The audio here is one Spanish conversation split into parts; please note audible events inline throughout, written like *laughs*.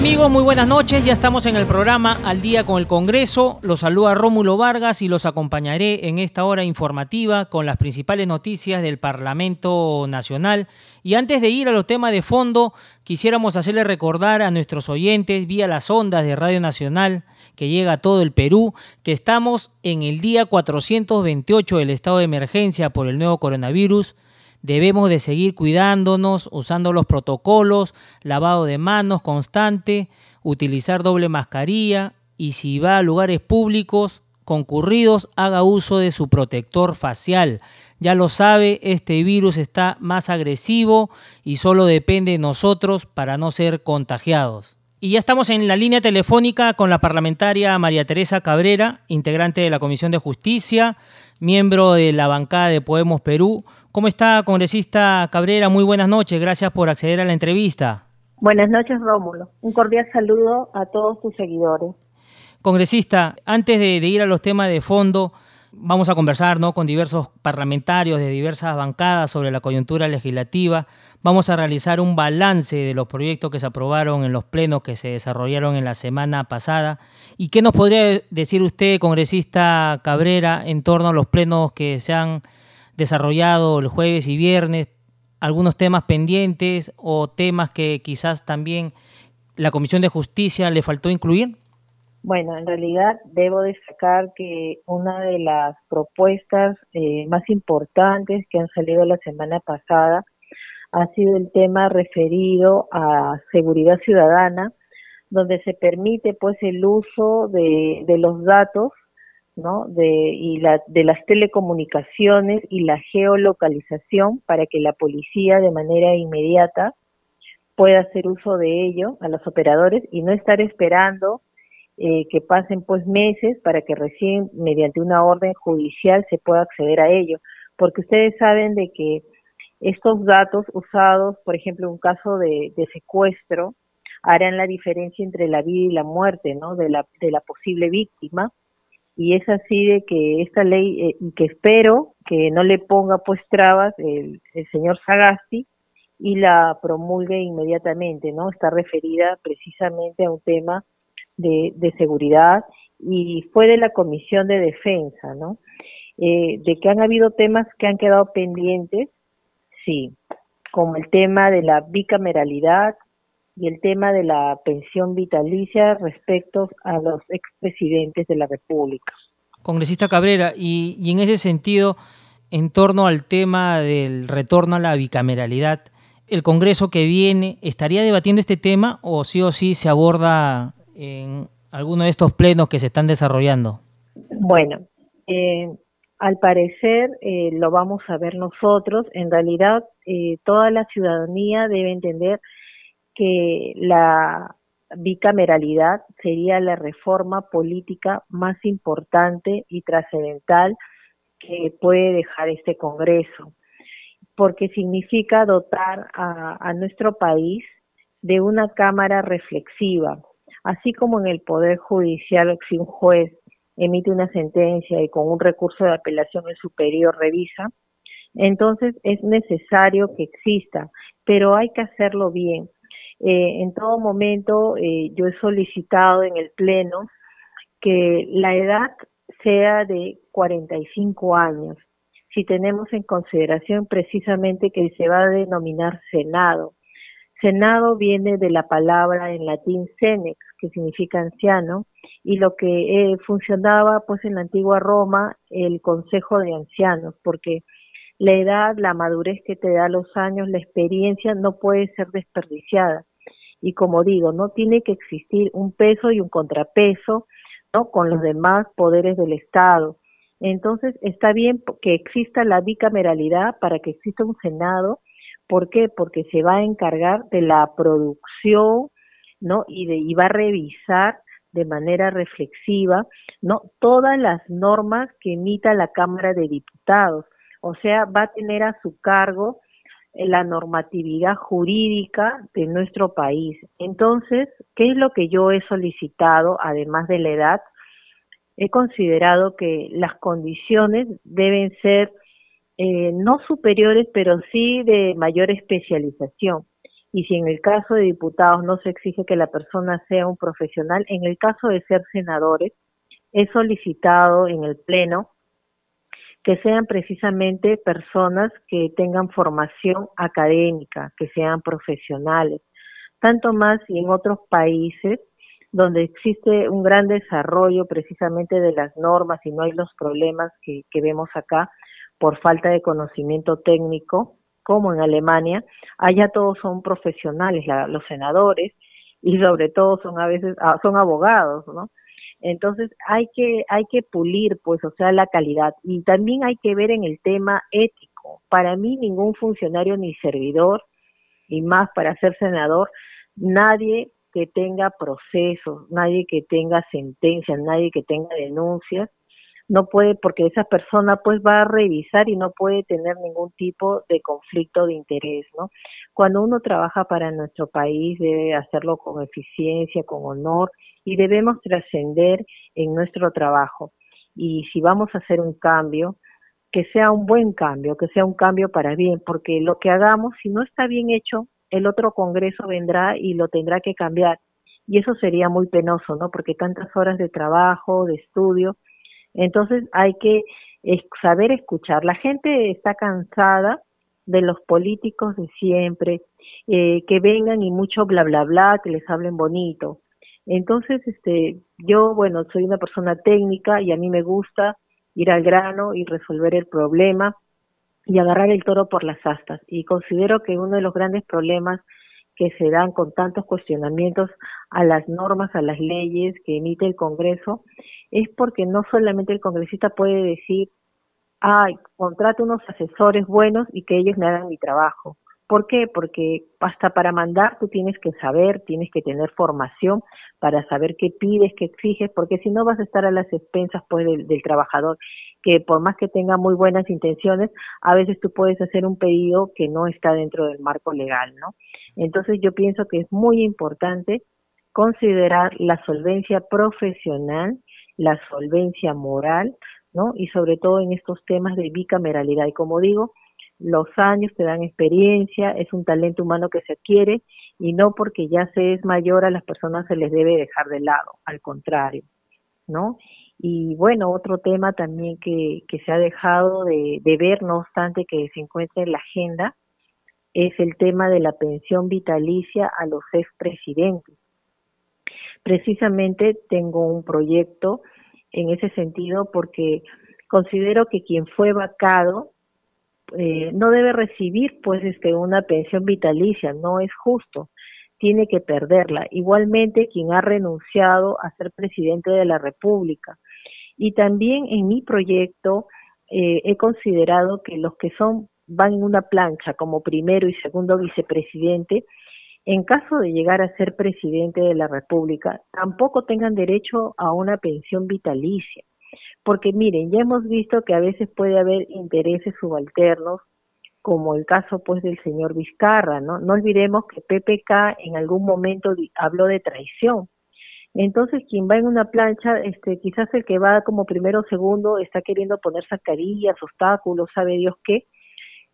Amigos? Muy buenas noches. Ya estamos en el programa Al día con el Congreso. Los saluda Rómulo Vargas y los acompañaré en esta hora informativa con las principales noticias del Parlamento Nacional. Y antes de ir a los temas de fondo, quisiéramos hacerle recordar a nuestros oyentes vía las ondas de Radio Nacional que llega a todo el Perú que estamos en el día 428 del estado de emergencia por el nuevo coronavirus Debemos de seguir cuidándonos, usando los protocolos, lavado de manos constante, utilizar doble mascarilla y si va a lugares públicos concurridos, haga uso de su protector facial. Ya lo sabe, este virus está más agresivo y solo depende de nosotros para no ser contagiados. Y ya estamos en la línea telefónica con la parlamentaria María Teresa Cabrera, integrante de la Comisión de Justicia, miembro de la bancada de Podemos Perú. ¿Cómo está, congresista Cabrera? Muy buenas noches. Gracias por acceder a la entrevista. Buenas noches, Rómulo. Un cordial saludo a todos tus seguidores. Congresista, antes de, ir a los temas de fondo, vamos a conversar ¿no? con diversos parlamentarios de diversas bancadas sobre la coyuntura legislativa. Vamos a realizar un balance de los proyectos que se aprobaron en los plenos que se desarrollaron en la semana pasada. ¿Y qué nos podría decir usted, congresista Cabrera, en torno a los plenos que se han desarrollado el jueves y viernes, algunos temas pendientes o temas que quizás también la Comisión de Justicia le faltó incluir? Bueno, en realidad debo destacar que una de las propuestas eh, más importantes que han salido la semana pasada ha sido el tema referido a seguridad ciudadana, donde se permite pues el uso de, de los datos ¿no? de, y la, de las telecomunicaciones y la geolocalización para que la policía de manera inmediata pueda hacer uso de ello a los operadores y no estar esperando eh, que pasen pues meses para que recién mediante una orden judicial se pueda acceder a ello, porque ustedes saben de que estos datos usados, por ejemplo, en un caso de, de secuestro, harán la diferencia entre la vida y la muerte, ¿no? De la, de la posible víctima y es así de que esta ley, eh, que espero que no le ponga pues trabas el, señor Sagasti y la promulgue inmediatamente, ¿no? Está referida precisamente a un tema de, de seguridad y fue de la Comisión de Defensa, ¿no? Eh, de que han habido temas que han quedado pendientes, sí, como el tema de la bicameralidad, y el tema de la pensión vitalicia respecto a los expresidentes de la República. Congresista Cabrera, y, y, en ese sentido, en torno al tema del retorno a la bicameralidad, ¿el Congreso que viene estaría debatiendo este tema o sí o sí se aborda en alguno de estos plenos que se están desarrollando? Bueno, eh, al parecer eh, lo vamos a ver nosotros. En realidad, eh, toda la ciudadanía debe entender que la bicameralidad sería la reforma política más importante y trascendental que puede dejar este Congreso, porque significa dotar a, nuestro país de una Cámara reflexiva, así como en el Poder Judicial, si un juez emite una sentencia y con un recurso de apelación el superior revisa, entonces es necesario que exista, pero hay que hacerlo bien eh, en todo momento eh, yo he solicitado en el Pleno que la edad sea de 45 años, si tenemos en consideración precisamente que se va a denominar Senado. Senado viene de la palabra en latín senex, que significa anciano, y lo que eh, funcionaba pues en la antigua Roma el Consejo de Ancianos, porque la edad, la madurez que te da los años, la experiencia no puede ser desperdiciada y como digo, no tiene que existir un peso y un contrapeso ¿no? con los demás poderes del Estado. Entonces, está bien que exista la bicameralidad para que exista un Senado. ¿Por qué? Porque se va a encargar de la producción ¿no? Y, de, y va a revisar de manera reflexiva, ¿no? Todas las normas que emita la Cámara de Diputados. O sea, va a tener a su cargo la normatividad jurídica de nuestro país. Entonces, ¿qué es lo que yo he solicitado, además de la edad? He considerado que las condiciones deben ser eh, no superiores, pero sí de mayor especialización. Y si en el caso de diputados no se exige que la persona sea un profesional, en el caso de ser senadores, he solicitado en el Pleno que sean precisamente personas que tengan formación académica, que sean profesionales, tanto más y en otros países donde existe un gran desarrollo precisamente de las normas y no hay los problemas que, vemos acá por falta de conocimiento técnico, como en Alemania, allá todos son profesionales, los senadores, y sobre todo son a veces ah, son abogados, ¿no? Entonces hay que, hay que pulir, pues, o sea, la calidad. Y también hay que ver en el tema ético. Para mí, ningún funcionario ni servidor, y más para ser senador, nadie que tenga procesos, nadie que tenga sentencias, nadie que tenga denuncias, no puede, porque esa persona pues va a revisar y no puede tener ningún tipo de conflicto de interés, ¿no? Cuando uno trabaja para nuestro país debe hacerlo con eficiencia, con honor y debemos trascender en nuestro trabajo. Y si vamos a hacer un cambio, que sea un buen cambio, que sea un cambio para bien, porque lo que hagamos, si no está bien hecho, el otro Congreso vendrá y lo tendrá que cambiar. Y eso sería muy penoso, ¿no? Porque tantas horas de trabajo, de estudio, entonces hay que saber escuchar. La gente está cansada de los políticos de siempre, eh, que vengan y mucho bla, bla, bla, que les hablen bonito. Entonces, este, yo, bueno, soy una persona técnica y a mí me gusta ir al grano y resolver el problema y agarrar el toro por las astas. Y considero que uno de los grandes problemas que se dan con tantos cuestionamientos a las normas, a las leyes que emite el Congreso, es porque no solamente el congresista puede decir, ay, contrato unos asesores buenos y que ellos me hagan mi trabajo. ¿Por qué? Porque hasta para mandar tú tienes que saber, tienes que tener formación para saber qué pides, qué exiges, porque si no vas a estar a las expensas pues del, del, trabajador, que por más que tenga muy buenas intenciones, a veces tú puedes hacer un pedido que no está dentro del marco legal, ¿no? Entonces yo pienso que es muy importante considerar la solvencia profesional, la solvencia moral, ¿no? Y sobre todo en estos temas de bicameralidad. Y como digo, los años te dan experiencia, es un talento humano que se adquiere y no porque ya se es mayor a las personas se les debe dejar de lado, al contrario, ¿no? Y bueno, otro tema también que, que se ha dejado de, de ver, no obstante que se encuentra en la agenda, es el tema de la pensión vitalicia a los expresidentes. Precisamente tengo un proyecto en ese sentido porque considero que quien fue vacado eh, no debe recibir pues este una pensión vitalicia, no es justo, tiene que perderla. Igualmente quien ha renunciado a ser presidente de la República. Y también en mi proyecto eh, he considerado que los que son van en una plancha como primero y segundo vicepresidente, en caso de llegar a ser presidente de la República, tampoco tengan derecho a una pensión vitalicia porque miren, ya hemos visto que a veces puede haber intereses subalternos, como el caso pues del señor Vizcarra, ¿no? No olvidemos que PPK en algún momento habló de traición. Entonces, quien va en una plancha, este, quizás el que va como primero o segundo está queriendo poner zacarías, obstáculos, sabe Dios qué,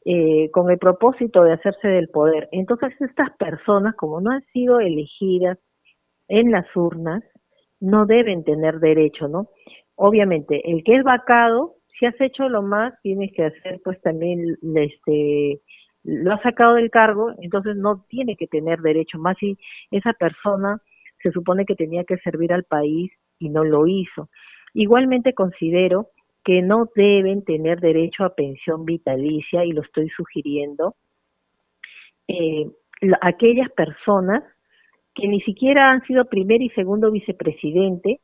eh, con el propósito de hacerse del poder. Entonces, estas personas, como no han sido elegidas en las urnas, no deben tener derecho, ¿no? obviamente, el que es vacado, si has hecho lo más, tienes que hacer pues también, este, lo has sacado del cargo, entonces no tiene que tener derecho, más si esa persona se supone que tenía que servir al país y no lo hizo. Igualmente considero que no deben tener derecho a pensión vitalicia y lo estoy sugiriendo eh, aquellas personas que ni siquiera han sido primer y segundo vicepresidente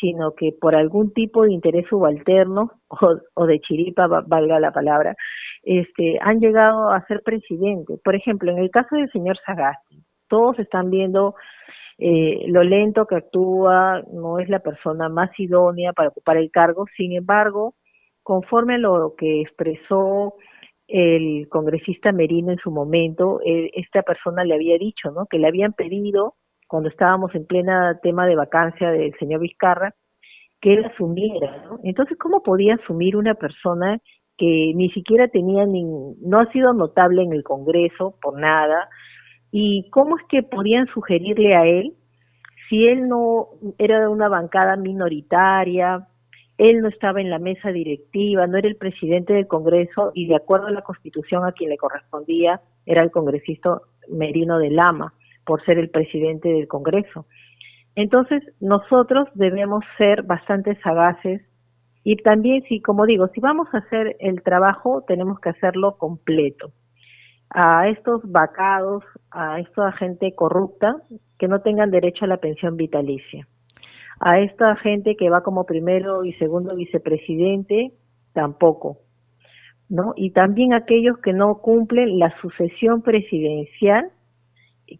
sino que por algún tipo de interés subalterno *laughs* o, de chiripa, valga la palabra, este, han llegado a ser presidente. Por ejemplo, en el caso del señor Sagasti, todos están viendo eh, lo lento que actúa, no es la persona más idónea para ocupar el cargo. Sin embargo, conforme a lo que expresó el congresista Merino en su momento, eh, esta persona le había dicho, ¿no? Que le habían pedido, cuando estábamos en plena tema de vacancia del señor Vizcarra, que él asumiera, ¿no? Entonces, ¿cómo podía asumir una persona que ni siquiera tenía ni, no ha sido notable en el Congreso por nada, y cómo es que podían sugerirle a él si él no era de una bancada minoritaria, él no estaba en la mesa directiva, no era el presidente del Congreso y de acuerdo a la Constitución a quien le correspondía era el congresista Merino de Lama por ser el presidente del Congreso. Entonces, nosotros debemos ser bastante sagaces y también, si, como digo, si vamos a hacer el trabajo, tenemos que hacerlo completo. A estos vacados, a esta gente corrupta, que no tengan derecho a la pensión vitalicia. A esta gente que va como primero y segundo vicepresidente, tampoco. ¿no? Y también aquellos que no cumplen la sucesión presidencial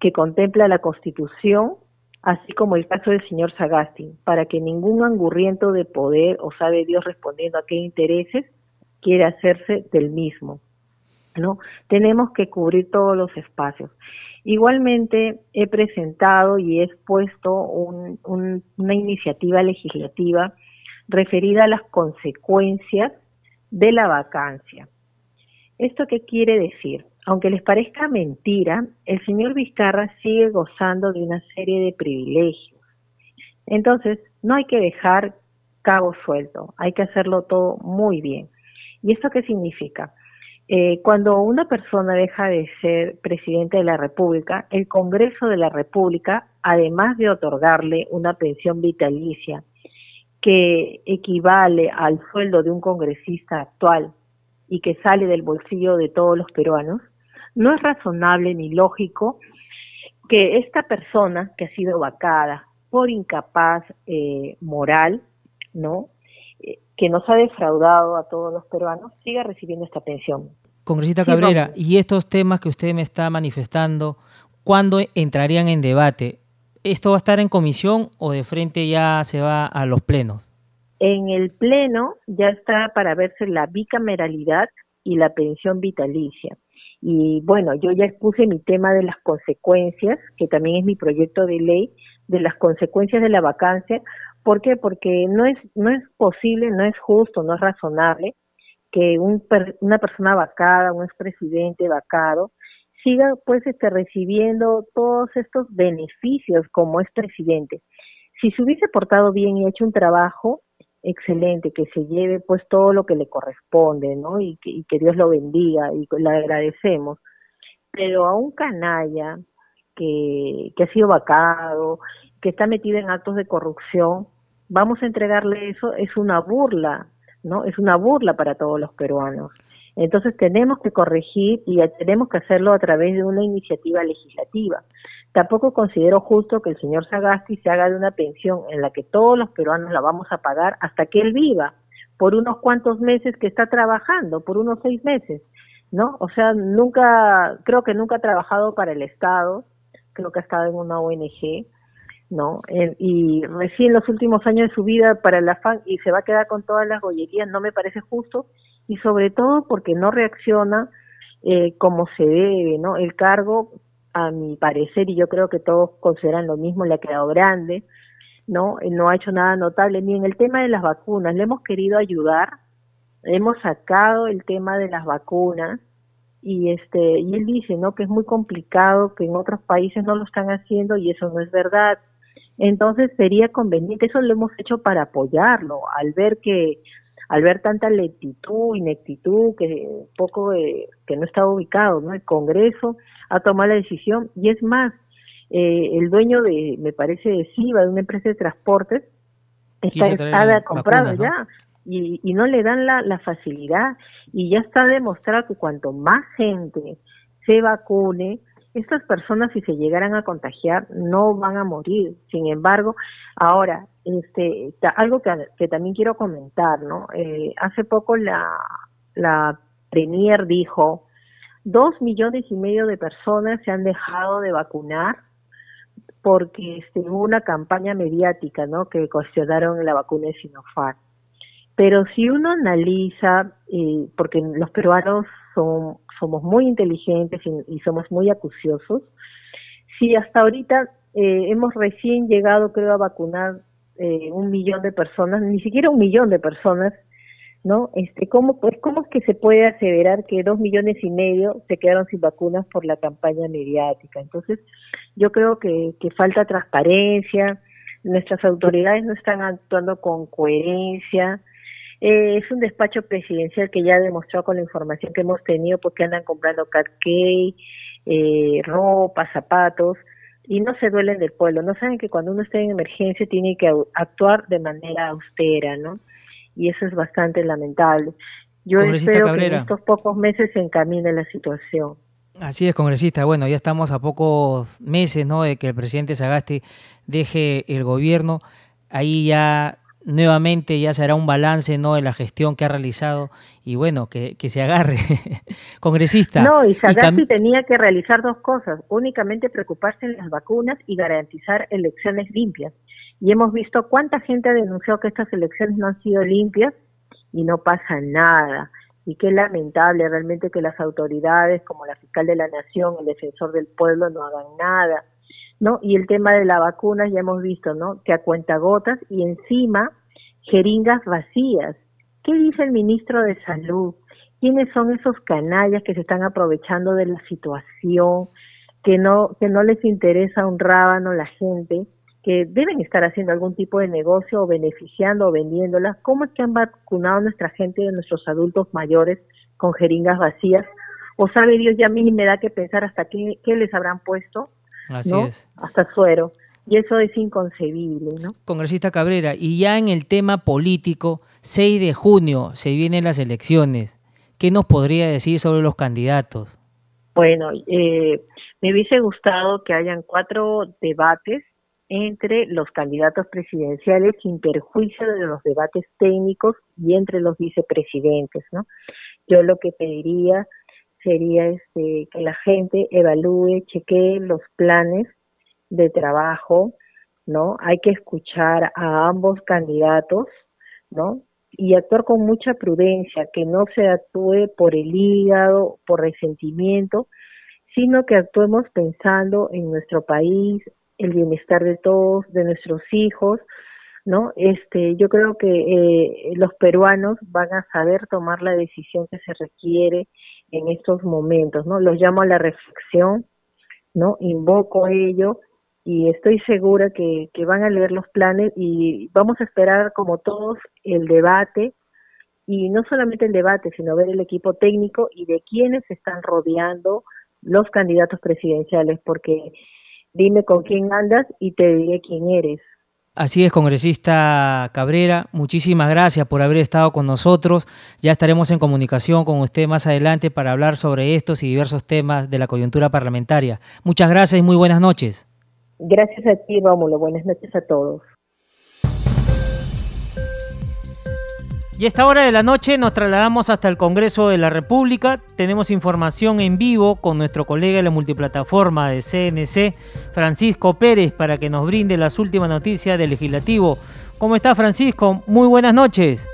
que contempla la Constitución, así como el caso del señor Sagasti, para que ningún angurriento de poder o sabe Dios respondiendo a qué intereses quiera hacerse del mismo. ¿No? Tenemos que cubrir todos los espacios. Igualmente he presentado y he expuesto una iniciativa legislativa referida a las consecuencias de la vacancia. ¿Esto qué quiere decir? Aunque les parezca mentira, el señor Vizcarra sigue gozando de una serie de privilegios. Entonces, no hay que dejar cabo suelto, hay que hacerlo todo muy bien. ¿Y esto qué significa? Eh, cuando una persona deja de ser presidente de la República, el Congreso de la República, además de otorgarle una pensión vitalicia que equivale al sueldo de un congresista actual y que sale del bolsillo de todos los peruanos, no es razonable ni lógico que esta persona que ha sido vacada por incapaz eh, moral, ¿no? Que nos ha defraudado a todos los peruanos siga recibiendo esta pensión. Congresista Cabrera, y estos temas que usted me está manifestando, ¿cuándo entrarían en debate? ¿Esto va a estar en comisión o de frente ya se va a los plenos? En el pleno ya está para verse la bicameralidad y la pensión vitalicia. Y bueno, yo ya expuse mi tema de las consecuencias, que también es mi proyecto de ley, de las consecuencias de la vacancia, ¿Por qué? Porque no es, no es posible, no es justo, no es razonable que un, una persona vacada, un expresidente vacado, siga pues este, recibiendo todos estos beneficios como es presidente. Si se hubiese portado bien y hecho un trabajo excelente, que se lleve pues todo lo que le corresponde, ¿no? Y que, y que Dios lo bendiga y le agradecemos. Pero a un canalla que, que ha sido vacado, que está metido en actos de corrupción, vamos a entregarle eso, es una burla, ¿no? Es una burla para todos los peruanos. Entonces tenemos que corregir y tenemos que hacerlo a través de una iniciativa legislativa. Tampoco considero justo que el señor Sagasti se haga de una pensión en la que todos los peruanos la vamos a pagar hasta que él viva, por unos cuantos meses que está trabajando, por unos seis meses, ¿no? O sea, nunca, creo que nunca ha trabajado para el Estado, creo que ha estado en una ONG, ¿no? y recién los últimos años de su vida para el afán y se va a quedar con todas las gollerías, no me parece justo y sobre todo porque no reacciona eh, como se debe, ¿no? El cargo, a mi parecer, y yo creo que todos consideran lo mismo, le ha quedado grande, ¿no? No ha hecho nada notable, ni en el tema de las vacunas, le hemos querido ayudar, hemos sacado el tema de las vacunas, y este y él dice no que es muy complicado que en otros países no lo están haciendo y eso no es verdad entonces sería conveniente, eso lo hemos hecho para apoyarlo, al ver que al ver tanta lentitud, ineptitud, que poco que no estaba ubicado, ¿no? El Congreso ha tomado la decisión y es más, eh, el dueño de, me parece, de SIVA, de una empresa de transportes, está, está comprado ya y, y, no le dan la, la facilidad y ya está demostrado que cuanto más gente se vacune, estas personas si se llegaran a contagiar no van a morir. Sin embargo, ahora, este, algo que, también quiero comentar, ¿no? Eh, hace poco la, la Premier dijo, dos millones y medio de personas se han dejado de vacunar porque este, hubo una campaña mediática, ¿no? Que cuestionaron la vacuna de Sinopharm. Pero si uno analiza, eh, porque los peruanos somos muy inteligentes y, somos muy acuciosos, si hasta ahorita eh, hemos recién llegado, creo, a vacunar eh, un millón de personas, ni siquiera un millón de personas, ¿no? Este, ¿cómo, pues, ¿Cómo es que se puede aseverar que dos millones y medio se quedaron sin vacunas por la campaña mediática? Entonces, yo creo que falta transparencia, nuestras autoridades no están actuando con coherencia, eh, es un despacho presidencial que ya ha demostrado con la información que hemos tenido porque andan comprando cupcake, eh, ropa, zapatos y no se duelen del pueblo. No saben que cuando uno está en emergencia tiene que actuar de manera austera, ¿no? Y eso es bastante lamentable. Yo espero que en estos pocos meses se encamine la situación. Así es, congresista. Bueno, ya estamos a pocos meses, ¿no? De que el presidente Sagasti deje el gobierno. Ahí ya nuevamente ya se hará un balance ¿no? de la gestión que ha realizado y bueno, que, se agarre. *laughs* Congresista. No, y Sagasti tenía que realizar dos cosas, únicamente preocuparse en las vacunas y garantizar elecciones limpias. Y hemos visto cuánta gente ha denunciado que estas elecciones no han sido limpias y no pasa nada. Y qué lamentable realmente que las autoridades como la fiscal de la Nación, el defensor del pueblo no hagan nada ¿no? Y el tema de la vacuna ya hemos visto, ¿no? Que a cuentagotas y encima jeringas vacías. ¿Qué dice el ministro de Salud? ¿Quiénes son esos canallas que se están aprovechando de la situación, que no, que no les interesa un rábano la gente, que deben estar haciendo algún tipo de negocio o beneficiando o vendiéndolas? ¿Cómo es que han vacunado a nuestra gente, a nuestros adultos mayores con jeringas vacías? O sabe Dios, ya a mí me da que pensar hasta qué, qué les habrán puesto Así es. Hasta suero. Y eso es inconcebible, ¿no? Congresista Cabrera, y ya en el tema político, 6 de junio se vienen las elecciones. ¿Qué nos podría decir sobre los candidatos? Bueno, eh, me hubiese gustado que hayan cuatro debates entre los candidatos presidenciales sin perjuicio de los debates técnicos y entre los vicepresidentes, ¿no? Yo lo que pediría sería este, que la gente evalúe, chequee los planes de trabajo, ¿no? Hay que escuchar a ambos candidatos, ¿no? Y actuar con mucha prudencia, que no se actúe por el hígado, por resentimiento, sino que actuemos pensando en nuestro país, el bienestar de todos, de nuestros hijos, ¿no? Este, yo creo que eh, los peruanos van a saber tomar la decisión que se requiere en estos momentos, ¿no? Los llamo a la reflexión, ¿no? Invoco ello y estoy segura que, que van a leer los planes y vamos a esperar como todos el debate y no solamente el debate, sino ver el equipo técnico y de quiénes están rodeando los candidatos presidenciales, porque dime con quién andas y te diré quién eres. Así es, congresista Cabrera, muchísimas gracias por haber estado con nosotros. Ya estaremos en comunicación con usted más adelante para hablar sobre estos y diversos temas de la coyuntura parlamentaria. Muchas gracias y muy buenas noches. Gracias a ti, Rómulo. Buenas noches a todos. Y a esta hora de la noche nos trasladamos hasta el Congreso de la República. Tenemos información en vivo con nuestro colega de la multiplataforma de CNC, Francisco Pérez, para que nos brinde las últimas noticias del legislativo. ¿Cómo está Francisco? Muy buenas noches.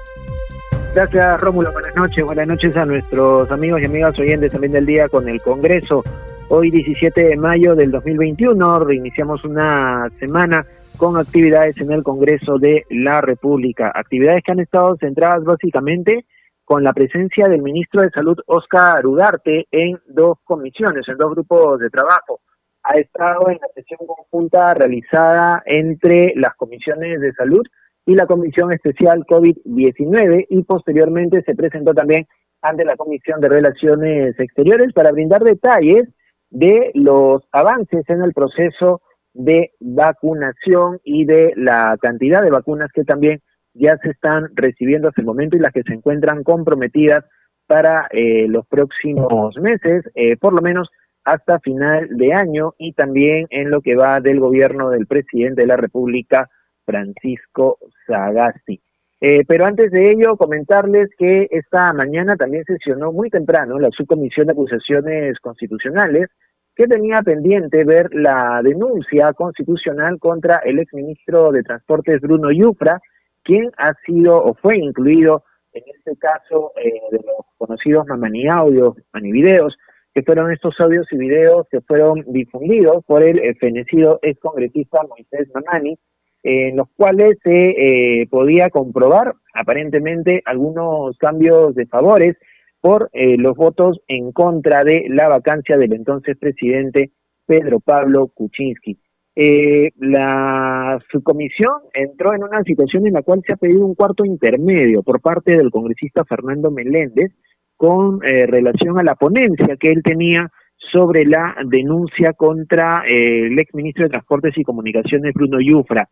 Gracias Rómulo, buenas noches. Buenas noches a nuestros amigos y amigas oyentes también del día con el Congreso. Hoy 17 de mayo del 2021 reiniciamos una semana con actividades en el Congreso de la República. Actividades que han estado centradas básicamente con la presencia del ministro de Salud, Oscar Ugarte, en dos comisiones, en dos grupos de trabajo. Ha estado en la sesión conjunta realizada entre las comisiones de salud y la Comisión Especial COVID-19 y posteriormente se presentó también ante la Comisión de Relaciones Exteriores para brindar detalles de los avances en el proceso de vacunación y de la cantidad de vacunas que también ya se están recibiendo hasta el momento y las que se encuentran comprometidas para eh, los próximos meses, eh, por lo menos hasta final de año y también en lo que va del gobierno del presidente de la República, Francisco Sagasti. Eh, pero antes de ello, comentarles que esta mañana también sesionó muy temprano la subcomisión de acusaciones constitucionales que tenía pendiente ver la denuncia constitucional contra el exministro de Transportes Bruno Yufra, quien ha sido o fue incluido en este caso eh, de los conocidos Mamani Audios, Mamani Videos, que fueron estos audios y videos que fueron difundidos por el fenecido excongresista Moisés Mamani, en los cuales se eh, podía comprobar aparentemente algunos cambios de favores por eh, los votos en contra de la vacancia del entonces presidente Pedro Pablo Kuczynski. Eh, la subcomisión entró en una situación en la cual se ha pedido un cuarto intermedio por parte del congresista Fernando Meléndez con eh, relación a la ponencia que él tenía sobre la denuncia contra eh, el exministro de Transportes y Comunicaciones Bruno Yufra.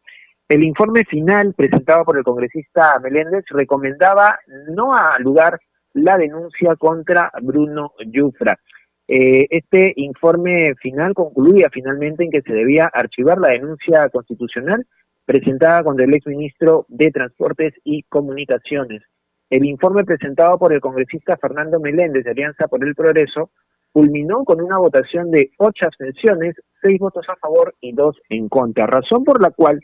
El informe final presentado por el congresista Meléndez recomendaba no lugar la denuncia contra Bruno Yufra. Eh, este informe final concluía finalmente en que se debía archivar la denuncia constitucional presentada contra el exministro de Transportes y Comunicaciones. El informe presentado por el congresista Fernando Meléndez de Alianza por el Progreso culminó con una votación de ocho abstenciones, seis votos a favor y dos en contra, razón por la cual,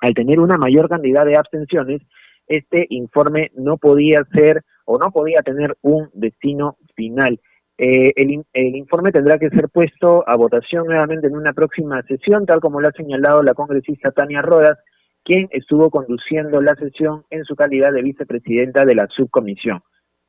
al tener una mayor cantidad de abstenciones, este informe no podía ser o no podía tener un destino final. Eh, el, el, informe tendrá que ser puesto a votación nuevamente en una próxima sesión, tal como lo ha señalado la congresista Tania Rodas, quien estuvo conduciendo la sesión en su calidad de vicepresidenta de la subcomisión.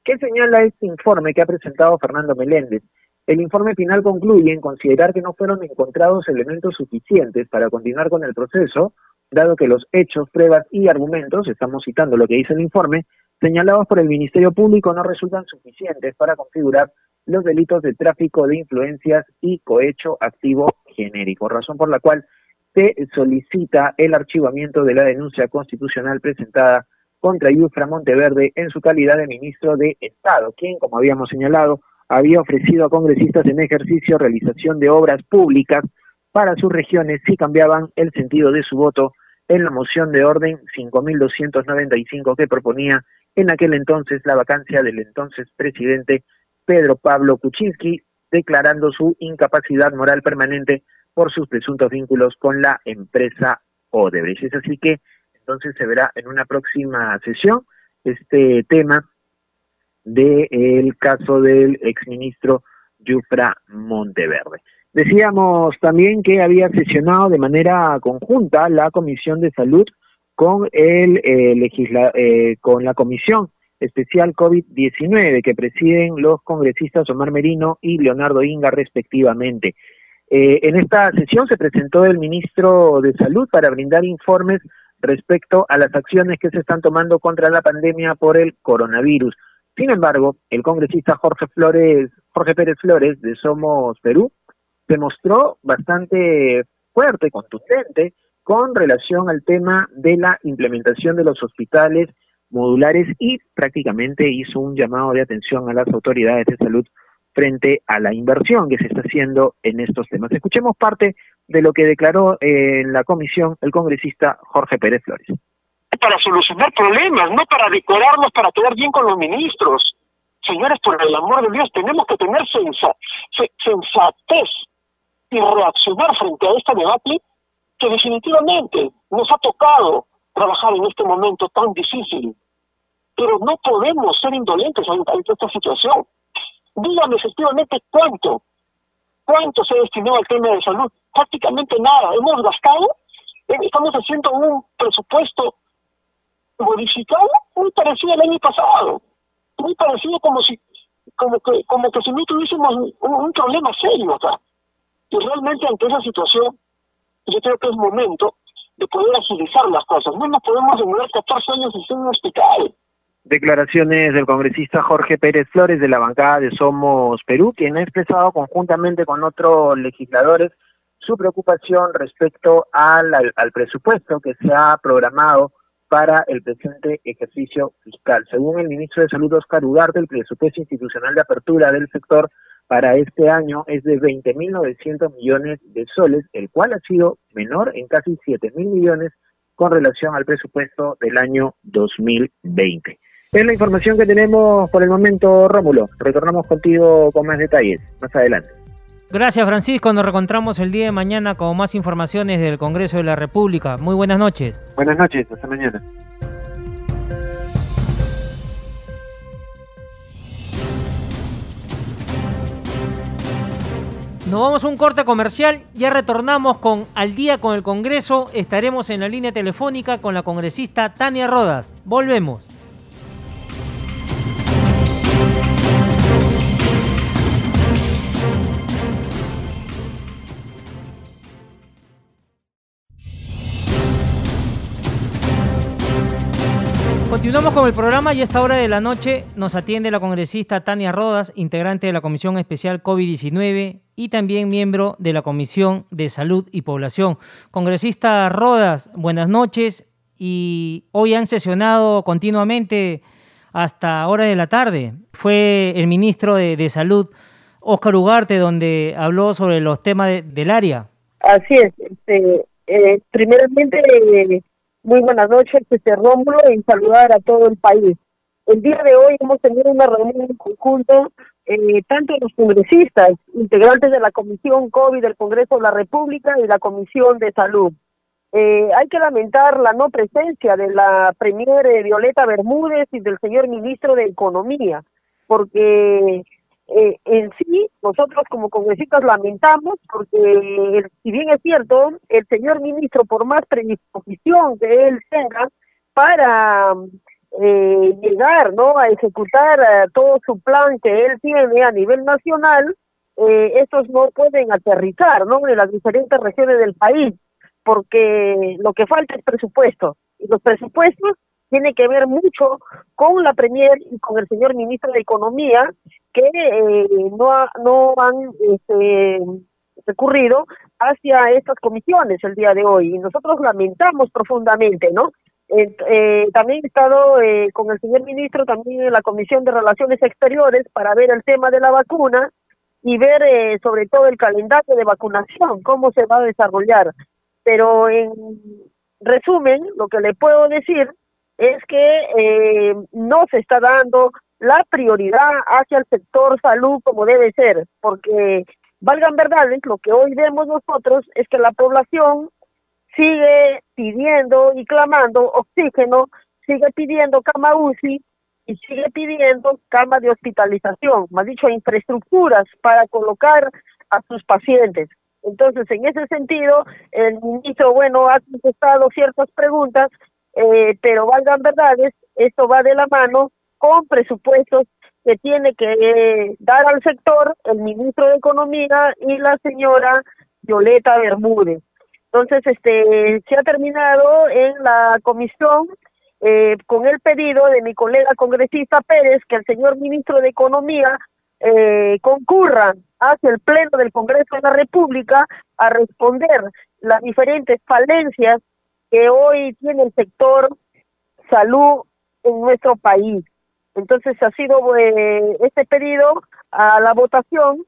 ¿Qué señala este informe que ha presentado Fernando Meléndez? El informe final concluye en considerar que no fueron encontrados elementos suficientes para continuar con el proceso, dado que los hechos, pruebas y argumentos, estamos citando lo que dice el informe, señalados por el Ministerio Público no resultan suficientes para configurar los delitos de tráfico de influencias y cohecho activo genérico, razón por la cual se solicita el archivamiento de la denuncia constitucional presentada contra Yufra Monteverde en su calidad de ministro de Estado, quien, como habíamos señalado, había ofrecido a congresistas en ejercicio realización de obras públicas para sus regiones si cambiaban el sentido de su voto en la moción de orden 5295 que proponía en aquel entonces la vacancia del entonces presidente Pedro Pablo Kuczynski, declarando su incapacidad moral permanente por sus presuntos vínculos con la empresa Odebrecht. Es así que entonces se verá en una próxima sesión este tema del caso del exministro Yufra Monteverde. Decíamos también que había sesionado de manera conjunta la Comisión de Salud con el eh, eh, con la Comisión Especial COVID-19 que presiden los congresistas Omar Merino y Leonardo Inga respectivamente. Eh, en esta sesión se presentó el ministro de Salud para brindar informes respecto a las acciones que se están tomando contra la pandemia por el coronavirus. Sin embargo, el congresista Jorge Flores, Jorge Pérez Flores de Somos Perú, se mostró bastante fuerte, contundente, con relación al tema de la implementación de los hospitales modulares y prácticamente hizo un llamado de atención a las autoridades de salud frente a la inversión que se está haciendo en estos temas. Escuchemos parte de lo que declaró en la comisión el congresista Jorge Pérez Flores. Para solucionar problemas, no para decorarnos, para quedar bien con los ministros. Señores, por el amor de Dios, tenemos que tener sensatez y reaccionar frente a este debate que definitivamente nos ha tocado trabajar en este momento tan difícil. Pero no podemos ser indolentes ante esta situación. Dígame efectivamente cuánto, cuánto se ha destinado al tema de salud. Prácticamente nada. Hemos gastado, eh, estamos haciendo un presupuesto modificado muy parecido al año pasado. Muy parecido como si como que como que si no tuviésemos un, un problema serio acá. Y realmente ante esa situación yo creo que es momento de poder agilizar las cosas. No nos podemos demorar 14 años en un hospital. Declaraciones del congresista Jorge Pérez Flores de la bancada de Somos Perú, quien ha expresado conjuntamente con otros legisladores su preocupación respecto al, al, presupuesto que se ha programado para el presente ejercicio fiscal. Según el ministro de Salud, Oscar Ugarte, el presupuesto institucional de apertura del sector para este año es de 20.900 millones de soles, el cual ha sido menor en casi 7.000 millones con relación al presupuesto del año 2020. Es la información que tenemos por el momento, Rómulo. Retornamos contigo con más detalles más adelante. Gracias Francisco, nos reencontramos el día de mañana con más informaciones del Congreso de la República. Muy buenas noches. Buenas noches, hasta mañana. Nos vamos a un corte comercial, ya retornamos con Al día con el Congreso, estaremos en la línea telefónica con la congresista Tania Rodas. Volvemos. Continuamos con el programa y a esta hora de la noche nos atiende la congresista Tania Rodas, integrante de la Comisión Especial COVID-19 y también miembro de la Comisión de Salud y Población. Congresista Rodas, buenas noches y hoy han sesionado continuamente hasta hora de la tarde. Fue el ministro de, Salud, Óscar Ugarte, donde habló sobre los temas del área. Así es. Este, eh, primeramente, muy buenas noches, este Rómulo, y saludar a todo el país. El día de hoy hemos tenido una reunión en conjunto, eh, tanto los congresistas, integrantes de la Comisión COVID del Congreso de la República y la Comisión de Salud. Eh, hay que lamentar la no presencia de la premier eh, Violeta Bermúdez y del señor ministro de Economía, porque eh, en sí, nosotros como congresistas lamentamos porque, si bien es cierto, el señor ministro, por más predisposición que él tenga para eh, llegar no a ejecutar eh, todo su plan que él tiene a nivel nacional, eh, estos no pueden aterrizar ¿no? en las diferentes regiones del país, porque lo que falta es presupuesto. Y los presupuestos tiene que ver mucho con la Premier y con el señor ministro de Economía, que eh, no, no han este, recurrido hacia estas comisiones el día de hoy. Y nosotros lamentamos profundamente, ¿no? Eh, también he estado eh, con el señor ministro también en la Comisión de Relaciones Exteriores para ver el tema de la vacuna y ver eh, sobre todo el calendario de vacunación, cómo se va a desarrollar. Pero en resumen, lo que le puedo decir es que eh, no se está dando la prioridad hacia el sector salud como debe ser, porque valgan verdades, lo que hoy vemos nosotros es que la población sigue pidiendo y clamando oxígeno, sigue pidiendo cama UCI y sigue pidiendo cama de hospitalización, más dicho, infraestructuras para colocar a sus pacientes. Entonces, en ese sentido, el ministro, bueno, ha contestado ciertas preguntas eh, pero valgan verdades, esto va de la mano con presupuestos que tiene que eh, dar al sector el ministro de Economía y la señora Violeta Bermúdez. Entonces, este, se ha terminado en la comisión eh, con el pedido de mi colega congresista Pérez que el señor ministro de Economía eh, concurra hacia el Pleno del Congreso de la República a responder las diferentes falencias que hoy tiene el sector salud en nuestro país. Entonces ha sido eh, este pedido a la votación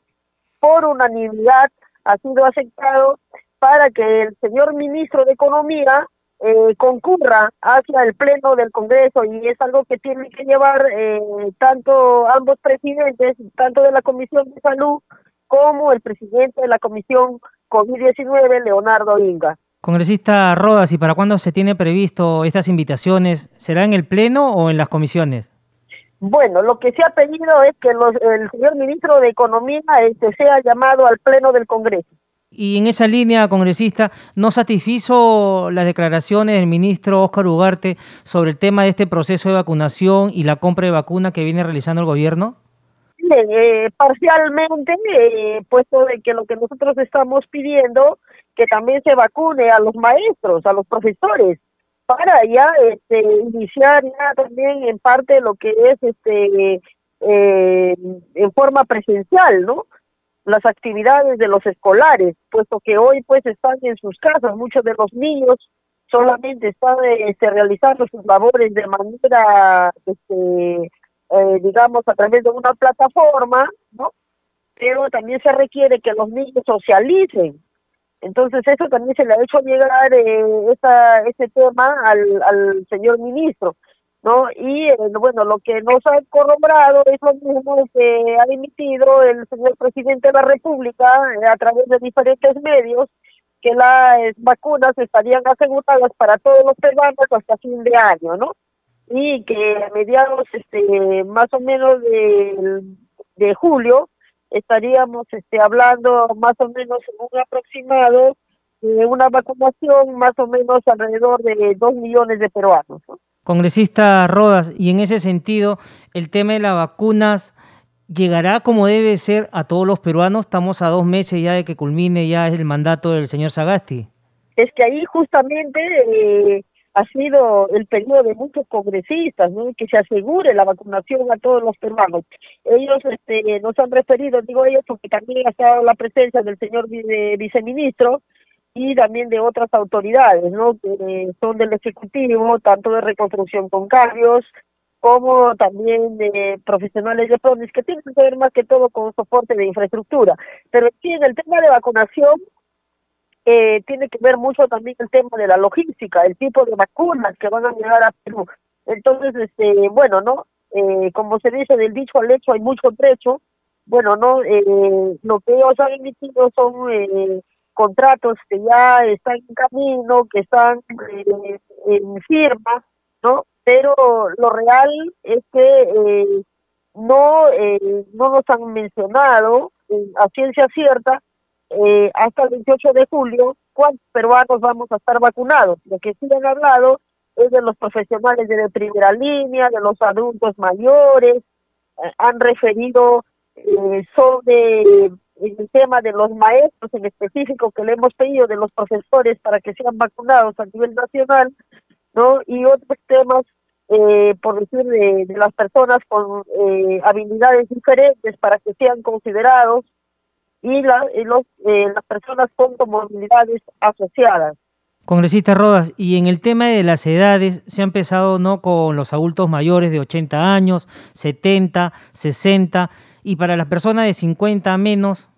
por unanimidad, ha sido aceptado para que el señor ministro de Economía eh, concurra hacia el pleno del Congreso y es algo que tienen que llevar eh, tanto ambos presidentes, tanto de la Comisión de Salud como el presidente de la Comisión COVID-19, Leonardo Inga. Congresista Rodas, ¿y para cuándo se tiene previsto estas invitaciones? ¿Será en el Pleno o en las comisiones? Bueno, lo que se ha pedido es que el señor ministro de Economía este, sea llamado al Pleno del Congreso. Y en esa línea, congresista, ¿no satisfizo las declaraciones del ministro Óscar Ugarte sobre el tema de este proceso de vacunación y la compra de vacuna que viene realizando el gobierno? Eh, parcialmente, eh, puesto de que lo que nosotros estamos pidiendo que también se vacune a los maestros, a los profesores, para ya este, iniciar ya también en parte lo que es este eh, en forma presencial, ¿no? Las actividades de los escolares, puesto que hoy pues están en sus casas, muchos de los niños solamente están este, realizando sus labores de manera, este, eh, digamos, a través de una plataforma, ¿no? Pero también se requiere que los niños socialicen, entonces eso también se le ha hecho llegar eh, ese tema al, al señor ministro. ¿no? Y eh, bueno, lo que nos ha corroborado es lo mismo que ha emitido el señor presidente de la República eh, a través de diferentes medios, que las vacunas estarían aseguradas para todos los peruanos hasta fin de año, ¿no? Y que a mediados, este, más o menos de, de julio, estaríamos este, hablando más o menos en un aproximado de una vacunación más o menos alrededor de dos millones de peruanos, ¿no? Congresista Rodas, y en ese sentido, el tema de las vacunas llegará como debe ser a todos los peruanos. Estamos a dos meses ya de que culmine ya el mandato del señor Sagasti. Es que ahí justamente eh, ha sido el periodo de muchos congresistas, ¿no? que se asegure la vacunación a todos los peruanos. Ellos este, nos han referido, digo ellos, porque también ha estado la presencia del señor viceministro, y también de otras autoridades, ¿no? Que son del Ejecutivo, tanto de reconstrucción con cambios, como también de profesionales de PRONIS, que tienen que ver más que todo con soporte de infraestructura. Pero sí, en el tema de vacunación, eh, tiene que ver mucho también el tema de la logística, el tipo de vacunas que van a llegar a Perú. Entonces, este, bueno, ¿no? Eh, como se dice, del dicho al hecho hay mucho trecho. Bueno, ¿no? Eh, lo que ellos han emitido son... Eh, contratos que ya están en camino, que están eh, en firma, ¿no? Pero lo real es que eh, no, eh, no nos han mencionado a ciencia cierta hasta el 28 de julio cuántos peruanos vamos a estar vacunados. Lo que sí han hablado es de los profesionales de primera línea, de los adultos mayores, han referido sobre el tema de los maestros en específico que le hemos pedido de los profesores para que sean vacunados a nivel nacional, ¿no? Y otros temas, eh, por decir, de, las personas con eh, habilidades diferentes para que sean considerados y, la, los, eh, las personas con comorbilidades asociadas. Congresista Rodas, y en el tema de las edades, se ha empezado no con los adultos mayores de 80 años, 70, 60, y para las personas de 50 menos.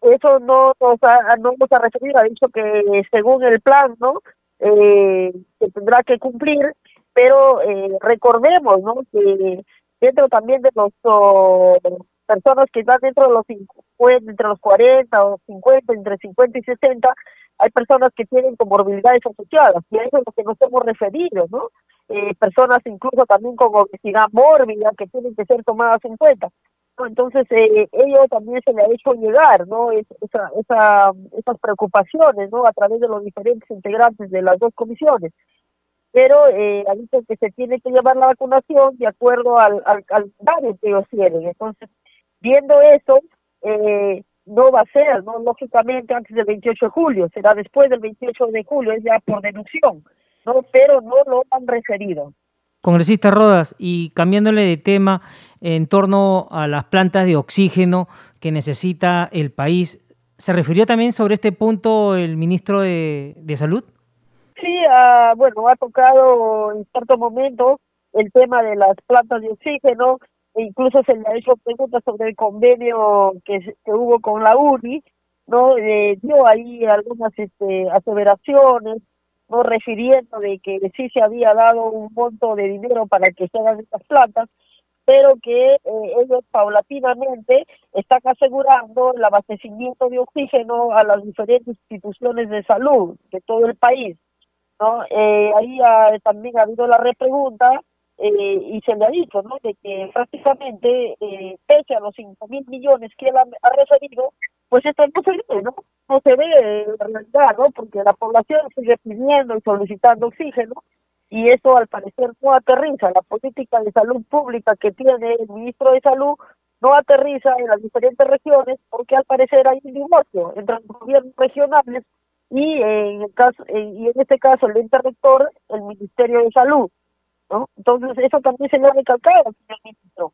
Eso no nos ha, no nos ha referido, ha dicho que según el plan, ¿no? Eh, se tendrá que cumplir, pero eh, recordemos, ¿no? Que dentro también de los personas que están dentro de los 50, entre los 40 o 50, entre 50 y 60, hay personas que tienen comorbilidades asociadas, y a eso es lo que nos hemos referido, ¿no? Eh, personas incluso también con obesidad mórbida que tienen que ser tomadas en cuenta. Entonces, eh, ello también se le ha hecho llegar, ¿no? esa, esa, esas preocupaciones, ¿no? A través de los diferentes integrantes de las dos comisiones. Pero eh, ha dicho que se tiene que llevar la vacunación de acuerdo al, al que ellos tienen. Entonces, viendo eso, eh, no va a ser, ¿no? Lógicamente antes del 28 de julio, será después del 28 de julio, es ya por deducción, ¿no? Pero no lo han referido. Congresista Rodas, y cambiándole de tema en torno a las plantas de oxígeno que necesita el país, ¿se refirió también sobre este punto el ministro de, Salud? Sí, bueno, ha tocado en cierto momento el tema de las plantas de oxígeno, incluso se le ha hecho preguntas sobre el convenio que, hubo con la UNI, ¿no? Eh, dio ahí algunas este, aseveraciones no refiriendo de que sí se había dado un monto de dinero para que se hagan estas plantas, pero que eh, ellos paulatinamente están asegurando el abastecimiento de oxígeno a las diferentes instituciones de salud de todo el país. ¿no? Eh, ahí también ha habido la repregunta eh, y se le ha dicho ¿no? de que prácticamente, pese a los 5 mil millones que él ha, ha referido, pues esto no se ve, ¿no? No se ve en realidad, ¿no? Porque la población sigue pidiendo y solicitando oxígeno y eso al parecer no aterriza. La política de salud pública que tiene el ministro de Salud no aterriza en las diferentes regiones porque al parecer hay un divorcio entre los gobiernos regionales y en el caso y en este caso el ente rector el Ministerio de Salud ¿no? entonces eso también se le ha recalcado al señor ministro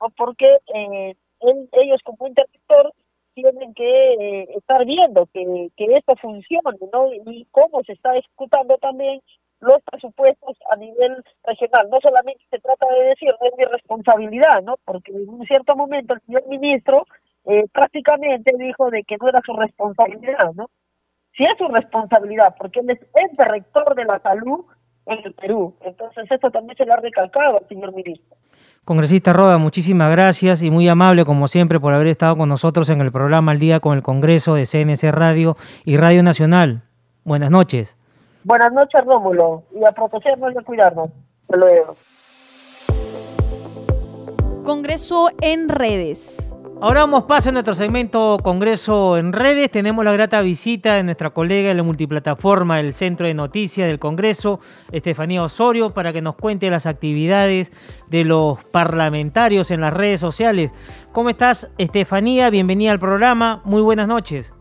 ¿no? porque eh, ellos como ente rector tienen que eh, estar viendo que, que esto funcione, ¿no? Y cómo se está ejecutando también los presupuestos a nivel regional. No solamente se trata de decir, es mi responsabilidad, ¿no? Porque en un cierto momento el señor ministro eh, prácticamente dijo de que no era su responsabilidad, ¿no? Si es su responsabilidad, porque él es el rector de la salud, en el Perú. Entonces, esto también se lo ha recalcado señor ministro. Congresista Roda, muchísimas gracias y muy amable como siempre por haber estado con nosotros en el programa Al Día con el Congreso de CNC Radio y Radio Nacional. Buenas noches. Buenas noches, Rómulo, y a protegernos y a cuidarnos. Hasta luego. Congreso en redes. Ahora vamos paso a nuestro segmento Congreso en redes. Tenemos la grata visita de nuestra colega en la multiplataforma del Centro de Noticias del Congreso, Estefanía Osorio, para que nos cuente las actividades de los parlamentarios en las redes sociales. ¿Cómo estás, Estefanía? Bienvenida al programa. Muy buenas noches.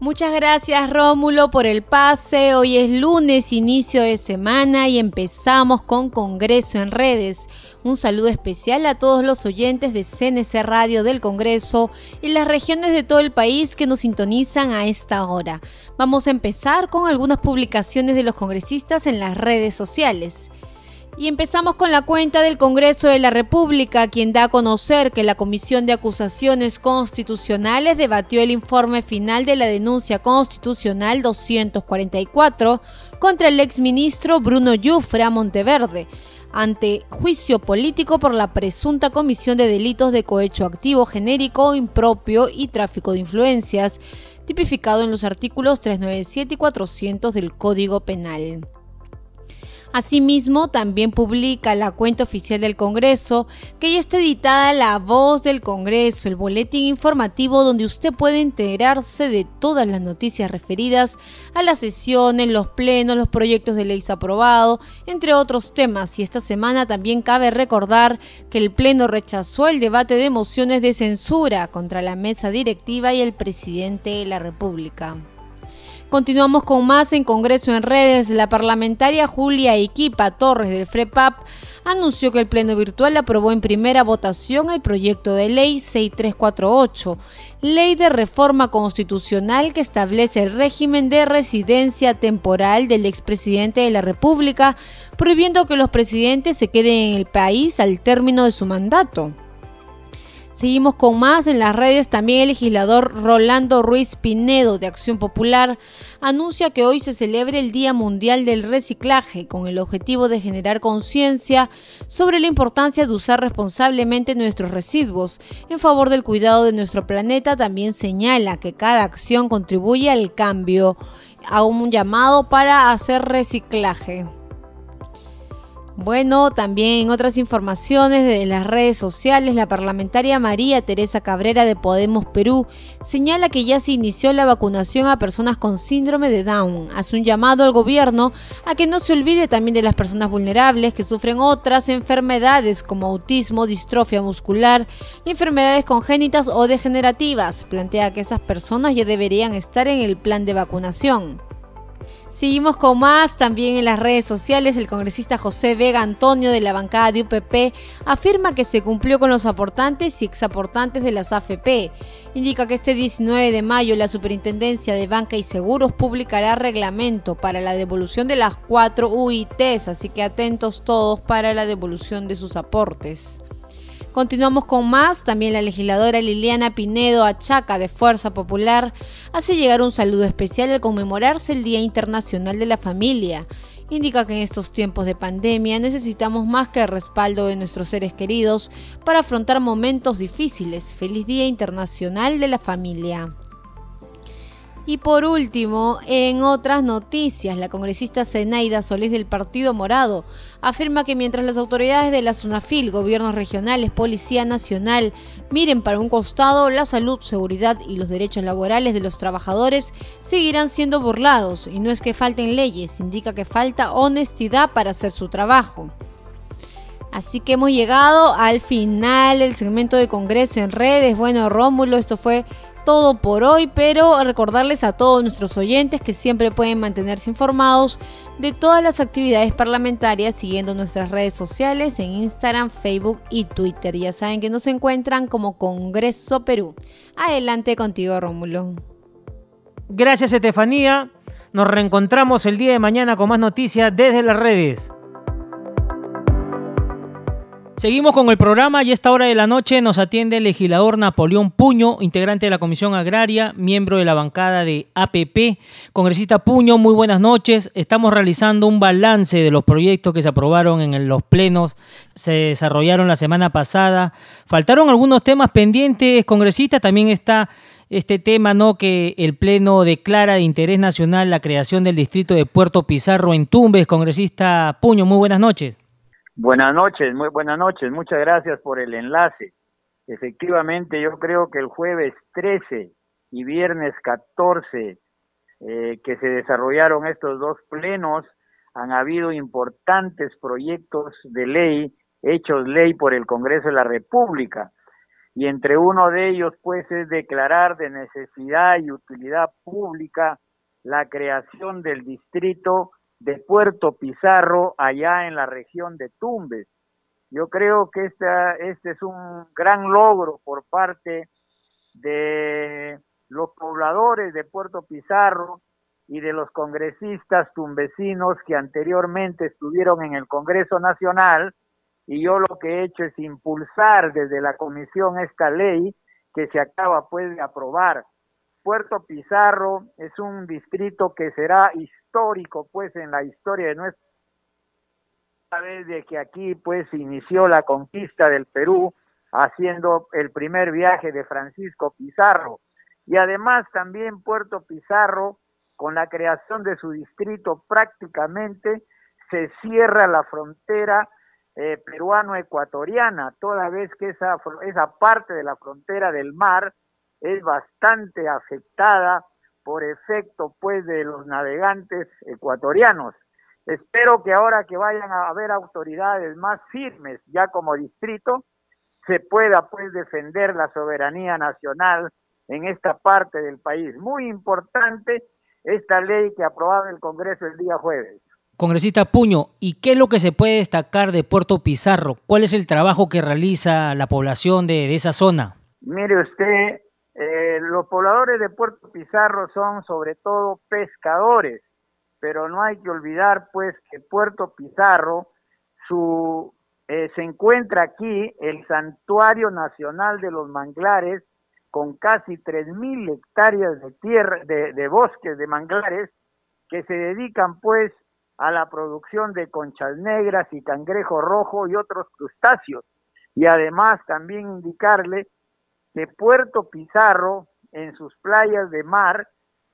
Muchas gracias Rómulo por el pase. Hoy es lunes, inicio de semana y empezamos con Congreso en redes. Un saludo especial a todos los oyentes de CNC Radio del Congreso y las regiones de todo el país que nos sintonizan a esta hora. Vamos a empezar con algunas publicaciones de los congresistas en las redes sociales. Y empezamos con la cuenta del Congreso de la República, quien da a conocer que la Comisión de Acusaciones Constitucionales debatió el informe final de la denuncia constitucional 244 contra el exministro Bruno Yufra Monteverde ante juicio político por la presunta comisión de delitos de cohecho activo genérico, impropio y tráfico de influencias, tipificado en los artículos 397 y 400 del Código Penal. Asimismo, también publica la cuenta oficial del Congreso, que ya está editada La Voz del Congreso, el boletín informativo donde usted puede enterarse de todas las noticias referidas a las sesiones, los plenos, los proyectos de leyes aprobados, entre otros temas. Y esta semana también cabe recordar que el Pleno rechazó el debate de mociones de censura contra la mesa directiva y el presidente de la República. Continuamos con más en Congreso en Redes. La parlamentaria Julia Iquipa Torres del FREPAP anunció que el Pleno Virtual aprobó en primera votación el proyecto de ley 6348, ley de reforma constitucional que establece el régimen de residencia temporal del expresidente de la República, prohibiendo que los presidentes se queden en el país al término de su mandato. Seguimos con más en las redes. También el legislador Rolando Ruiz Pinedo de Acción Popular anuncia que hoy se celebre el Día Mundial del Reciclaje con el objetivo de generar conciencia sobre la importancia de usar responsablemente nuestros residuos en favor del cuidado de nuestro planeta. También señala que cada acción contribuye al cambio, a un llamado para hacer reciclaje. Bueno, también en otras informaciones de las redes sociales, la parlamentaria María Teresa Cabrera de Podemos Perú señala que ya se inició la vacunación a personas con síndrome de Down. Hace un llamado al gobierno a que no se olvide también de las personas vulnerables que sufren otras enfermedades como autismo, distrofia muscular enfermedades congénitas o degenerativas. Plantea que esas personas ya deberían estar en el plan de vacunación. Seguimos con más también en las redes sociales. El congresista José Vega Antonio de la bancada de UPP afirma que se cumplió con los aportantes y exaportantes de las AFP. Indica que este 19 de mayo la Superintendencia de Banca y Seguros publicará reglamento para la devolución de las cuatro UITs, así que atentos todos para la devolución de sus aportes. Continuamos con más. También la legisladora Liliana Pinedo Achaca de Fuerza Popular hace llegar un saludo especial al conmemorarse el Día Internacional de la Familia. Indica que en estos tiempos de pandemia necesitamos más que el respaldo de nuestros seres queridos para afrontar momentos difíciles. Feliz Día Internacional de la Familia. Y por último, en otras noticias, la congresista Zenaida Solís del Partido Morado afirma que mientras las autoridades de la SUNAFIL, gobiernos regionales, Policía Nacional, miren para un costado, la salud, seguridad y los derechos laborales de los trabajadores seguirán siendo burlados. Y no es que falten leyes, indica que falta honestidad para hacer su trabajo. Así que hemos llegado al final del segmento de Congreso en redes. Bueno, Rómulo, esto fue todo por hoy, pero recordarles a todos nuestros oyentes que siempre pueden mantenerse informados de todas las actividades parlamentarias siguiendo nuestras redes sociales en Instagram, Facebook y Twitter. Ya saben que nos encuentran como Congreso Perú. Adelante contigo, Rómulo. Gracias, Estefanía. Nos reencontramos el día de mañana con más noticias desde las redes. Seguimos con el programa y a esta hora de la noche nos atiende el legislador Napoleón Puño, integrante de la Comisión Agraria, miembro de la bancada de APP. Congresista Puño, muy buenas noches. Estamos realizando un balance de los proyectos que se aprobaron en los plenos, se desarrollaron la semana pasada. Faltaron algunos temas pendientes, congresista. También está este tema, ¿no? Que el Pleno declara de interés nacional la creación del distrito de Puerto Pizarro en Tumbes. Congresista Puño, muy buenas noches. Buenas noches, muy buenas noches. Muchas gracias por el enlace. Efectivamente, yo creo que el jueves 13 y viernes 14 eh, que se desarrollaron estos dos plenos, han habido importantes proyectos de ley hechos ley por el Congreso de la República. Y entre uno de ellos, pues, es declarar de necesidad y utilidad pública la creación del distrito de Puerto Pizarro allá en la región de Tumbes. Yo creo que esta, este es un gran logro por parte de los pobladores de Puerto Pizarro y de los congresistas tumbesinos que anteriormente estuvieron en el Congreso Nacional y yo lo que he hecho es impulsar desde la comisión esta ley que se acaba pues de aprobar Puerto Pizarro es un distrito que será histórico, pues, en la historia de nuestra vez de que aquí, pues, inició la conquista del Perú, haciendo el primer viaje de Francisco Pizarro. Y además también Puerto Pizarro, con la creación de su distrito, prácticamente se cierra la frontera eh, peruano-ecuatoriana, toda vez que esa, esa parte de la frontera del mar es bastante afectada por efecto pues de los navegantes ecuatorianos. Espero que ahora que vayan a haber autoridades más firmes ya como distrito, se pueda pues defender la soberanía nacional en esta parte del país. Muy importante esta ley que aprobaba el Congreso el día jueves. Congresista Puño, ¿y qué es lo que se puede destacar de Puerto Pizarro? ¿Cuál es el trabajo que realiza la población de, de esa zona? Mire usted, eh, los pobladores de Puerto Pizarro son sobre todo pescadores, pero no hay que olvidar pues que Puerto Pizarro su, eh, se encuentra aquí el Santuario Nacional de los Manglares con casi 3.000 hectáreas de tierra, de, de bosques de manglares que se dedican pues a la producción de conchas negras y cangrejo rojo y otros crustáceos. Y además también indicarle que Puerto Pizarro, en sus playas de mar,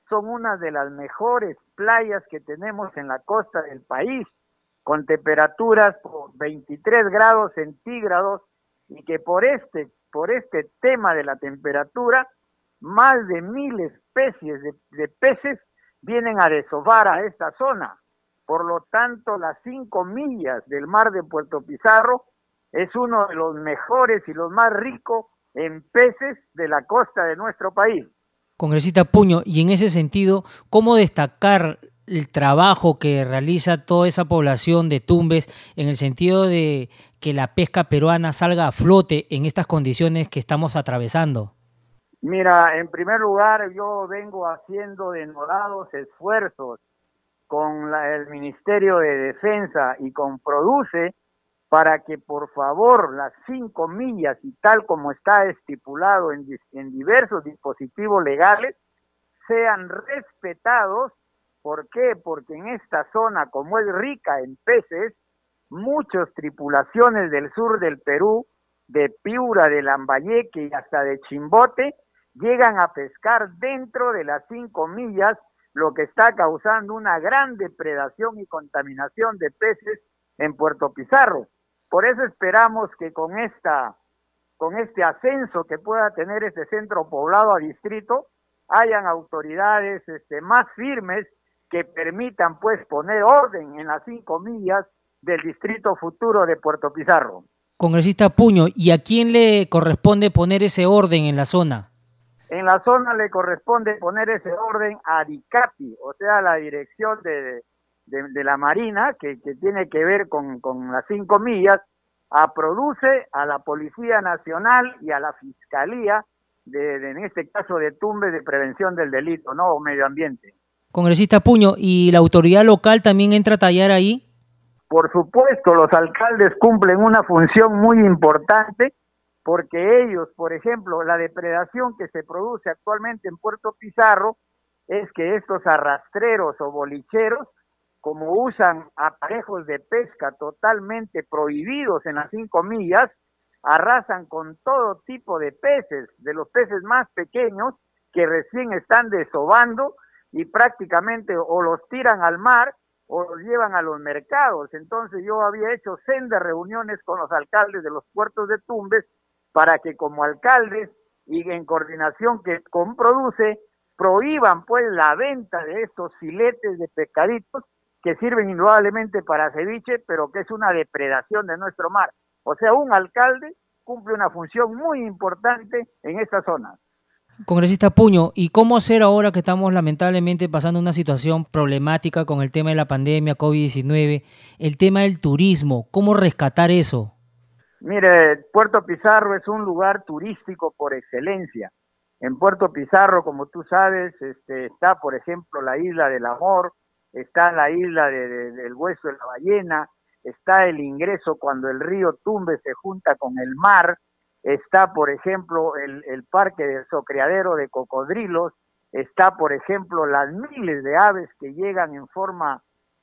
son una de las mejores playas que tenemos en la costa del país, con temperaturas por 23 grados centígrados y que por este, por este tema de la temperatura, más de mil especies de, de peces vienen a desovar a esta zona. Por lo tanto, las cinco millas del mar de Puerto Pizarro es uno de los mejores y los más ricos en peces de la costa de nuestro país. Congresista Puño, y en ese sentido, ¿cómo destacar el trabajo que realiza toda esa población de Tumbes en el sentido de que la pesca peruana salga a flote en estas condiciones que estamos atravesando? Mira, en primer lugar, yo vengo haciendo denodados esfuerzos con el Ministerio de Defensa y con Produce para que por favor las cinco millas y tal como está estipulado en, en diversos dispositivos legales sean respetados. ¿Por qué? Porque en esta zona, como es rica en peces, muchas tripulaciones del sur del Perú, de Piura, de Lambayeque y hasta de Chimbote, llegan a pescar dentro de las cinco millas, lo que está causando una gran depredación y contaminación de peces en Puerto Pizarro. Por eso esperamos que con esta con este ascenso que pueda tener este centro poblado a distrito, hayan autoridades este, más firmes que permitan pues poner orden en las cinco millas del distrito futuro de Puerto Pizarro. Congresista Puño, ¿y a quién le corresponde poner ese orden en la zona? En la zona le corresponde poner ese orden a DICAPI, o sea, la Dirección de, de, la Marina, que, tiene que ver con, las cinco millas, a Produce, a la Policía Nacional y a la Fiscalía, de, en este caso de Tumbe de Prevención del Delito, ¿no? O Medio Ambiente. Congresista Puño, ¿y la autoridad local también entra a tallar ahí? Por supuesto, los alcaldes cumplen una función muy importante porque ellos, por ejemplo, la depredación que se produce actualmente en Puerto Pizarro es que estos arrastreros o bolicheros, como usan aparejos de pesca totalmente prohibidos en las cinco millas, arrasan con todo tipo de peces, de los peces más pequeños que recién están desobando y prácticamente o los tiran al mar o los llevan a los mercados. Entonces yo había hecho sendas reuniones con los alcaldes de los puertos de Tumbes para que como alcaldes y en coordinación que con Produce prohíban pues la venta de estos filetes de pescaditos que sirven indudablemente para ceviche, pero que es una depredación de nuestro mar. O sea, un alcalde cumple una función muy importante en esta zona. Congresista Puño, ¿y cómo hacer ahora que estamos lamentablemente pasando una situación problemática con el tema de la pandemia COVID-19, el tema del turismo? ¿Cómo rescatar eso? Mire, Puerto Pizarro es un lugar turístico por excelencia. En Puerto Pizarro, como tú sabes, este, está, por ejemplo, la isla del amor, está la isla del hueso de la ballena, está el ingreso cuando el río Tumbe se junta con el mar, está, por ejemplo, el, parque del Socriadero de cocodrilos, está, por ejemplo, las miles de aves que llegan en forma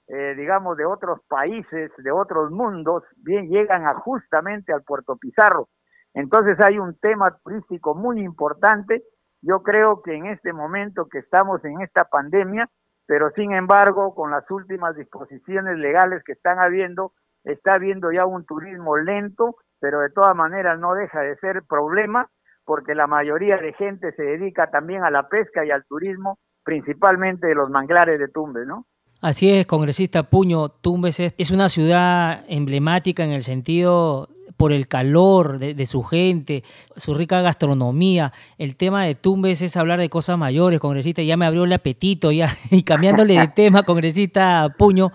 eh, digamos, de otros países, de otros mundos, bien llegan a justamente al Puerto Pizarro. Entonces hay un tema turístico muy importante. Yo creo que en este momento que estamos en esta pandemia, pero sin embargo, con las últimas disposiciones legales que están habiendo, está habiendo ya un turismo lento, pero de todas maneras no deja de ser problema, porque la mayoría de gente se dedica también a la pesca y al turismo, principalmente de los manglares de Tumbes, ¿no? Así es, congresista Puño, Tumbes es, una ciudad emblemática en el sentido por el calor de, su gente, su rica gastronomía. El tema de Tumbes es hablar de cosas mayores, congresista. Ya me abrió el apetito, ya. *laughs* Y cambiándole de *laughs* tema, congresista Puño.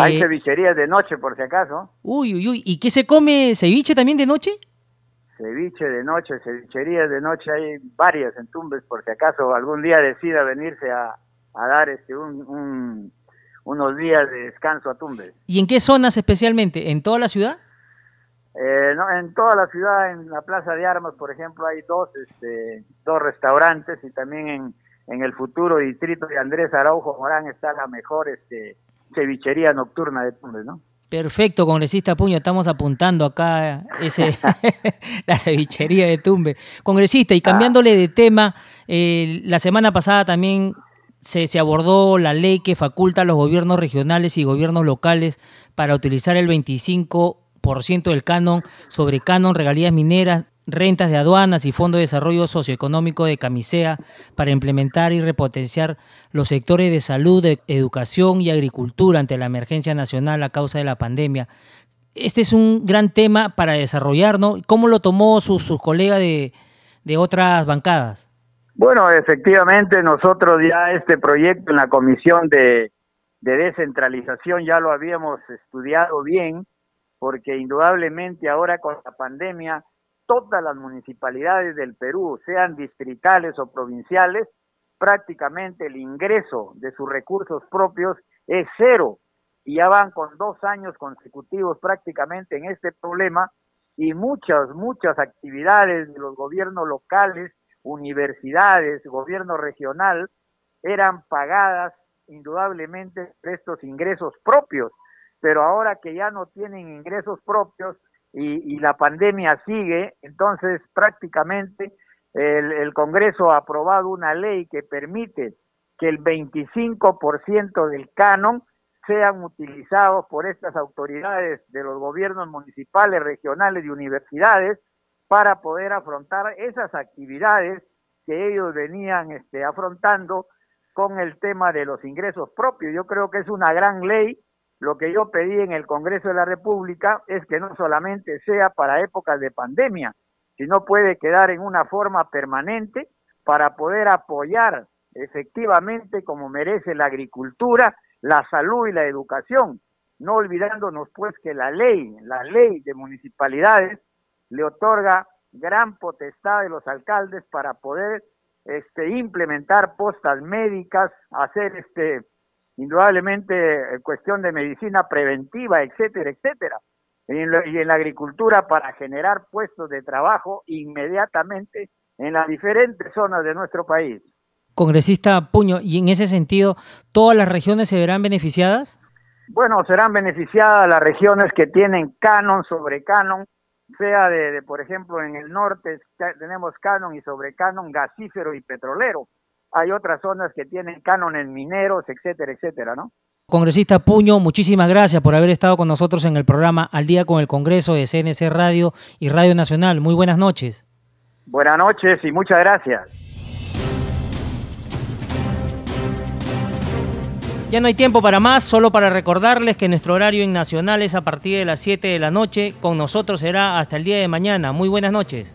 Hay eh, cevicherías de noche, por si acaso. Uy, uy, uy. ¿Y qué se come? ¿Ceviche también de noche? Ceviche de noche, cevicherías de noche. Hay varias en Tumbes, por si acaso algún día decida venirse a, dar este un unos días de descanso a Tumbes. ¿Y en qué zonas especialmente? ¿En toda la ciudad? Eh, no, en toda la ciudad, en la Plaza de Armas, por ejemplo, hay dos, este, dos restaurantes y también en, en el futuro distrito de Andrés Araujo Morán está la mejor este, cevichería nocturna de Tumbes, ¿no? Perfecto, congresista Puño, estamos apuntando acá ese *laughs* *laughs* la cevichería de Tumbe. Congresista, y cambiándole de tema, eh, la semana pasada también se, abordó la ley que faculta a los gobiernos regionales y gobiernos locales para utilizar el 25% del canon sobre canon, regalías mineras, rentas de aduanas y Fondo de Desarrollo Socioeconómico de Camisea para implementar y repotenciar los sectores de salud, educación y agricultura ante la emergencia nacional a causa de la pandemia. Este es un gran tema para desarrollar, ¿no? ¿Cómo lo tomó sus, colegas de, de otras bancadas? Bueno, efectivamente nosotros ya este proyecto en la comisión de, descentralización ya lo habíamos estudiado bien, porque indudablemente ahora con la pandemia todas las municipalidades del Perú, sean distritales o provinciales, prácticamente el ingreso de sus recursos propios es cero. Y ya van con dos años consecutivos prácticamente en este problema y muchas, muchas actividades de los gobiernos locales universidades, gobierno regional, eran pagadas indudablemente por estos ingresos propios, pero ahora que ya no tienen ingresos propios y, la pandemia sigue, entonces prácticamente el, el, Congreso ha aprobado una ley que permite que el 25% del canon sean utilizados por estas autoridades de los gobiernos municipales, regionales y universidades para poder afrontar esas actividades que ellos venían este, afrontando con el tema de los ingresos propios. Yo creo que es una gran ley. Lo que yo pedí en el Congreso de la República es que no solamente sea para épocas de pandemia, sino puede quedar en una forma permanente para poder apoyar efectivamente como merece la agricultura, la salud y la educación, no olvidándonos pues que la ley, la ley de municipalidades le otorga gran potestad de los alcaldes para poder este, implementar postas médicas, hacer este, indudablemente cuestión de medicina preventiva, etcétera, etcétera. Y en, la agricultura para generar puestos de trabajo inmediatamente en las diferentes zonas de nuestro país. Congresista Puño, y en ese sentido, ¿todas las regiones se verán beneficiadas? Bueno, serán beneficiadas las regiones que tienen canon sobre canon, sea de, por ejemplo, en el norte tenemos canon y sobre canon gasífero y petrolero. Hay otras zonas que tienen canon en mineros, etcétera, etcétera, ¿no? Congresista Puño, muchísimas gracias por haber estado con nosotros en el programa Al Día con el Congreso de CNC Radio y Radio Nacional. Muy buenas noches. Buenas noches y muchas gracias. Ya no hay tiempo para más, solo para recordarles que nuestro horario en Nacional es a partir de las 7 de la noche. Con nosotros será hasta el día de mañana. Muy buenas noches.